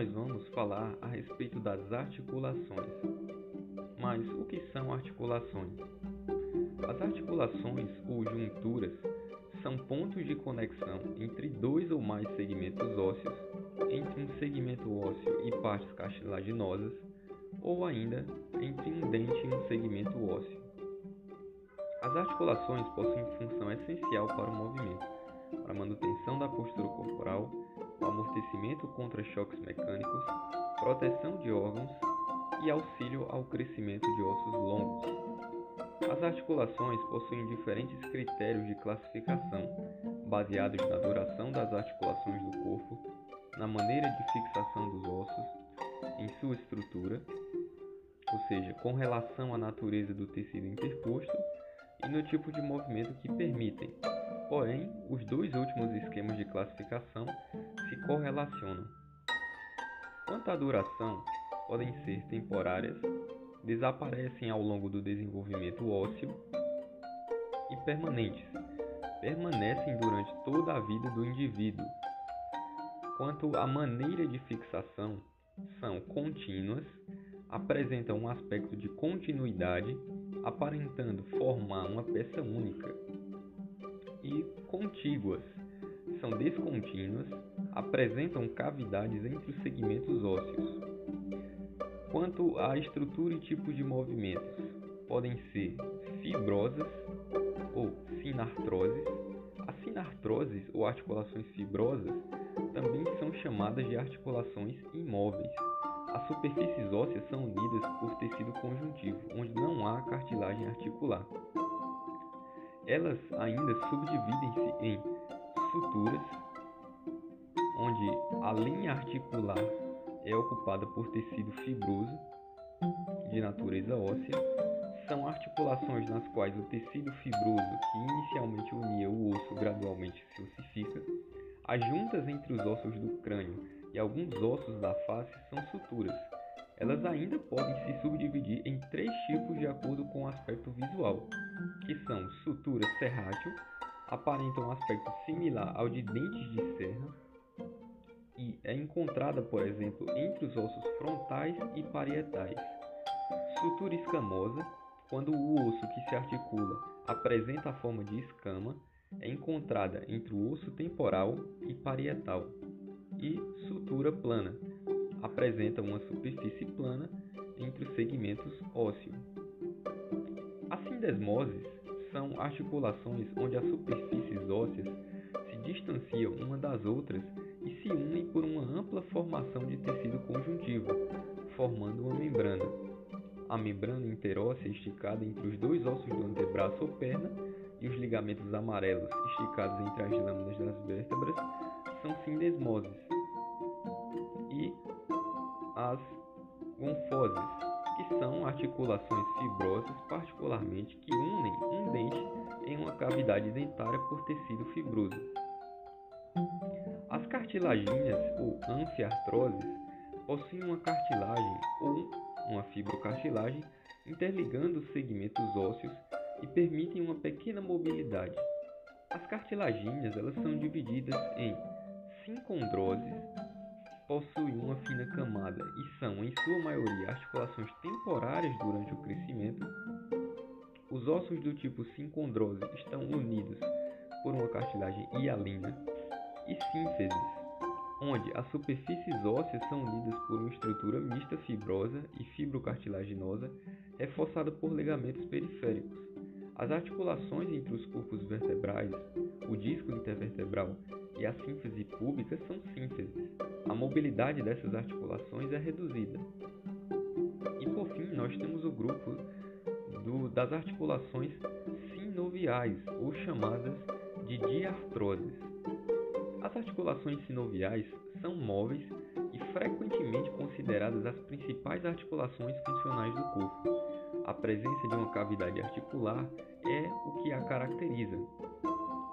nós vamos falar a respeito das articulações. Mas o que são articulações? As articulações ou junturas são pontos de conexão entre dois ou mais segmentos ósseos, entre um segmento ósseo e partes cartilaginosas, ou ainda entre um dente e um segmento ósseo. As articulações possuem função essencial para o movimento, para a manutenção da postura corporal, amortecimento contra choques mecânicos, proteção de órgãos e auxílio ao crescimento de ossos longos. As articulações possuem diferentes critérios de classificação, baseados na duração das articulações do corpo, na maneira de fixação dos ossos, em sua estrutura, ou seja, com relação à natureza do tecido interposto e no tipo de movimento que permitem. Porém, os dois últimos esquemas de classificação se correlacionam. Quanto à duração, podem ser temporárias desaparecem ao longo do desenvolvimento ósseo e permanentes, permanecem durante toda a vida do indivíduo. Quanto à maneira de fixação, são contínuas, apresentam um aspecto de continuidade, aparentando formar uma peça única, e contíguas, são descontínuas, apresentam cavidades entre os segmentos ósseos. Quanto à estrutura e tipo de movimentos, podem ser fibrosas ou sinartroses. As sinartroses ou articulações fibrosas também são chamadas de articulações imóveis. As superfícies ósseas são unidas por tecido conjuntivo, onde não há cartilagem articular. Elas ainda subdividem-se em suturas, onde a linha articular é ocupada por tecido fibroso de natureza óssea. São articulações nas quais o tecido fibroso, que inicialmente unia o osso, gradualmente se ossifica. As juntas entre os ossos do crânio e alguns ossos da face são suturas. Elas ainda podem se subdividir em três tipos de acordo com o aspecto visual, que são sutura serrátil, aparentam um aspecto similar ao de dentes de serra, e é encontrada, por exemplo, entre os ossos frontais e parietais. Sutura escamosa, quando o osso que se articula apresenta a forma de escama, é encontrada entre o osso temporal e parietal. E sutura plana, apresenta uma superfície plana entre os segmentos ósseos. As sindesmoses são articulações onde as superfícies uma das outras e se unem por uma ampla formação de tecido conjuntivo, formando uma membrana. A membrana interóssea esticada entre os dois ossos do antebraço ou perna e os ligamentos amarelos esticados entre as lâminas das vértebras são sindesmoses. E as gonfoses, que são articulações fibrosas particularmente que unem um dente em uma cavidade dentária por tecido fibroso. As cartilaginhas ou anfiartroses possuem uma cartilagem ou uma fibrocartilagem interligando os segmentos ósseos e permitem uma pequena mobilidade. As cartilaginhas elas são divididas em sincondroses, possuem uma fina camada e são, em sua maioria, articulações temporárias durante o crescimento. Os ossos do tipo sincondrose estão unidos por uma cartilagem hialina e sínteses, onde as superfícies ósseas são unidas por uma estrutura mista fibrosa e fibrocartilaginosa reforçada por ligamentos periféricos. As articulações entre os corpos vertebrais, o disco intervertebral e a sínfise pública são sínteses. A mobilidade dessas articulações é reduzida. E por fim, nós temos o grupo do, das articulações sinoviais, ou chamadas de diartroses. Articulações sinoviais são móveis e frequentemente consideradas as principais articulações funcionais do corpo. A presença de uma cavidade articular é o que a caracteriza.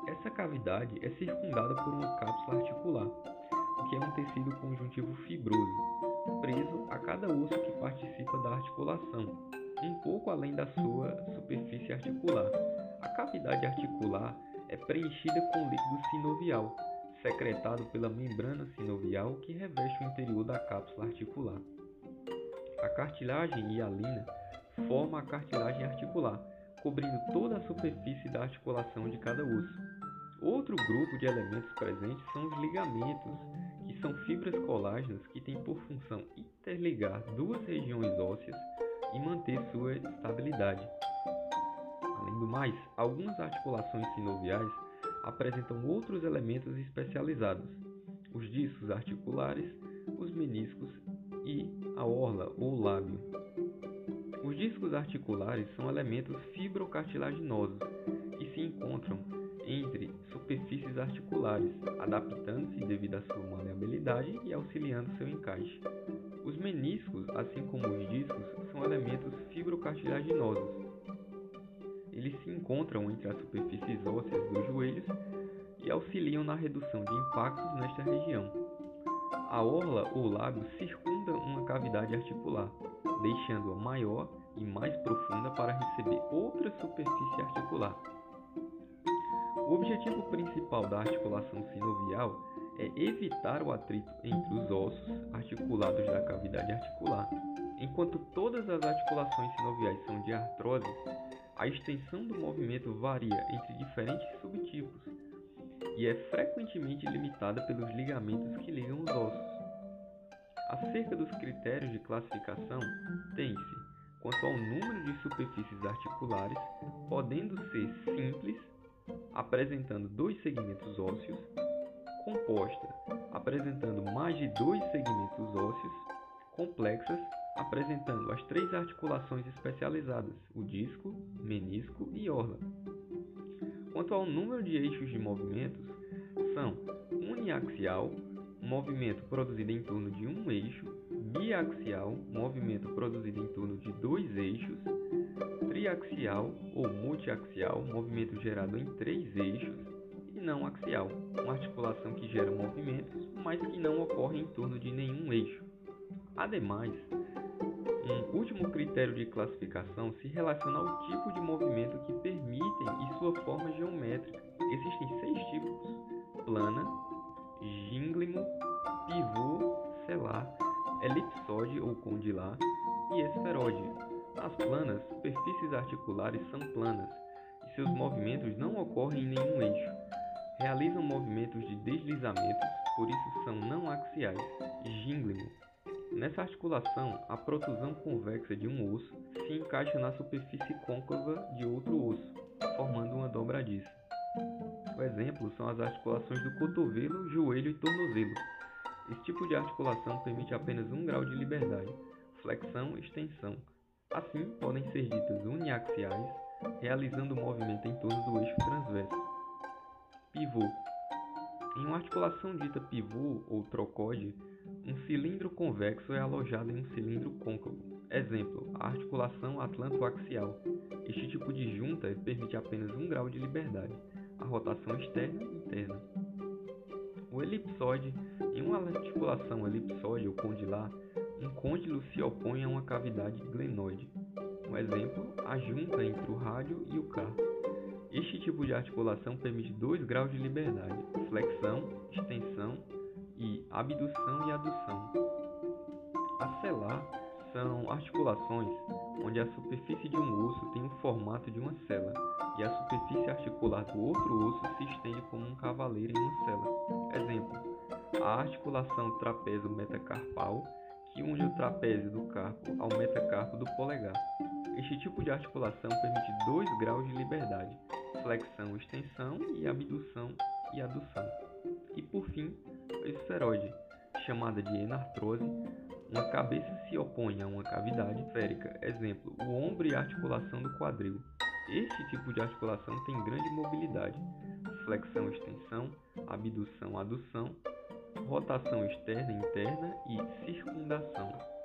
Essa cavidade é circundada por uma cápsula articular, o que é um tecido conjuntivo fibroso, preso a cada osso que participa da articulação, um pouco além da sua superfície articular. A cavidade articular é preenchida com líquido sinovial, secretado pela membrana sinovial que reveste o interior da cápsula articular. A cartilagem hialina forma a cartilagem articular, cobrindo toda a superfície da articulação de cada osso. Outro grupo de elementos presentes são os ligamentos, que são fibras colágenas que têm por função interligar duas regiões ósseas e manter sua estabilidade. Além do mais, algumas articulações sinoviais apresentam outros elementos especializados: os discos articulares, os meniscos e a orla ou lábio. Os discos articulares são elementos fibrocartilaginosos que se encontram entre superfícies articulares, adaptando-se devido à sua maleabilidade e auxiliando seu encaixe. Os meniscos, assim como os discos, são elementos fibrocartilaginosos. Eles se encontram entre as superfícies ósseas dos joelhos e auxiliam na redução de impactos nesta região. A orla ou lábio circunda uma cavidade articular, deixando-a maior e mais profunda para receber outra superfície articular. O objetivo principal da articulação sinovial é evitar o atrito entre os ossos articulados da cavidade articular. Enquanto todas as articulações sinoviais são de artrose, a extensão do movimento varia entre diferentes subtipos e é frequentemente limitada pelos ligamentos que ligam os ossos. Acerca dos critérios de classificação, tem-se quanto ao número de superfícies articulares, podendo ser simples apresentando dois segmentos ósseos, composta, apresentando mais de dois segmentos ósseos, complexas, apresentando as três articulações especializadas, o disco, menisco e orla. Quanto ao número de eixos de movimentos, são uniaxial, movimento produzido em torno de um eixo, biaxial, movimento produzido em torno de dois eixos, triaxial ou multiaxial, movimento gerado em três eixos, e não axial, uma articulação que gera movimentos, mas que não ocorre em torno de nenhum eixo. Ademais, um último critério de classificação se relaciona ao tipo de movimento que permitem e sua forma geométrica. Existem seis tipos: plana, gínglimo, pivô, selar, elipsóide ou condilar e esferóide. As planas, superfícies articulares são planas e seus movimentos não ocorrem em nenhum eixo. Realizam movimentos de deslizamento, por isso são não axiais. Gínglimo. Nessa articulação, a protusão convexa de um osso se encaixa na superfície côncava de outro osso, formando uma dobradiça. O exemplo são as articulações do cotovelo, joelho e tornozelo. Esse tipo de articulação permite apenas um grau de liberdade, flexão e extensão. Assim, podem ser ditas uniaxiais, realizando o movimento em torno do eixo transverso. Pivô. Em uma articulação dita pivô ou trocóide, um cilindro convexo é alojado em um cilindro côncavo. Exemplo, a articulação atlantoaxial. Este tipo de junta permite apenas um grau de liberdade, a rotação externa e interna. O elipsoide, em uma articulação elipsoide ou condilar, um côndilo se opõe a uma cavidade glenoide. Um exemplo, a junta entre o rádio e o carpo. Este tipo de articulação permite dois graus de liberdade: flexão, extensão abdução e adução. A celar são articulações onde a superfície de um osso tem o formato de uma cela e a superfície articular do outro osso se estende como um cavaleiro em uma cela. Exemplo: a articulação trapezo-metacarpal que une o trapézio do carpo ao metacarpo do polegar. Este tipo de articulação permite dois graus de liberdade: flexão, extensão e abdução e adução. E por fim, esferoide, chamada de enartrose, uma cabeça se opõe a uma cavidade esférica, exemplo, o ombro e a articulação do quadril. Este tipo de articulação tem grande mobilidade, flexão, extensão, abdução, adução, rotação externa interna e circundação.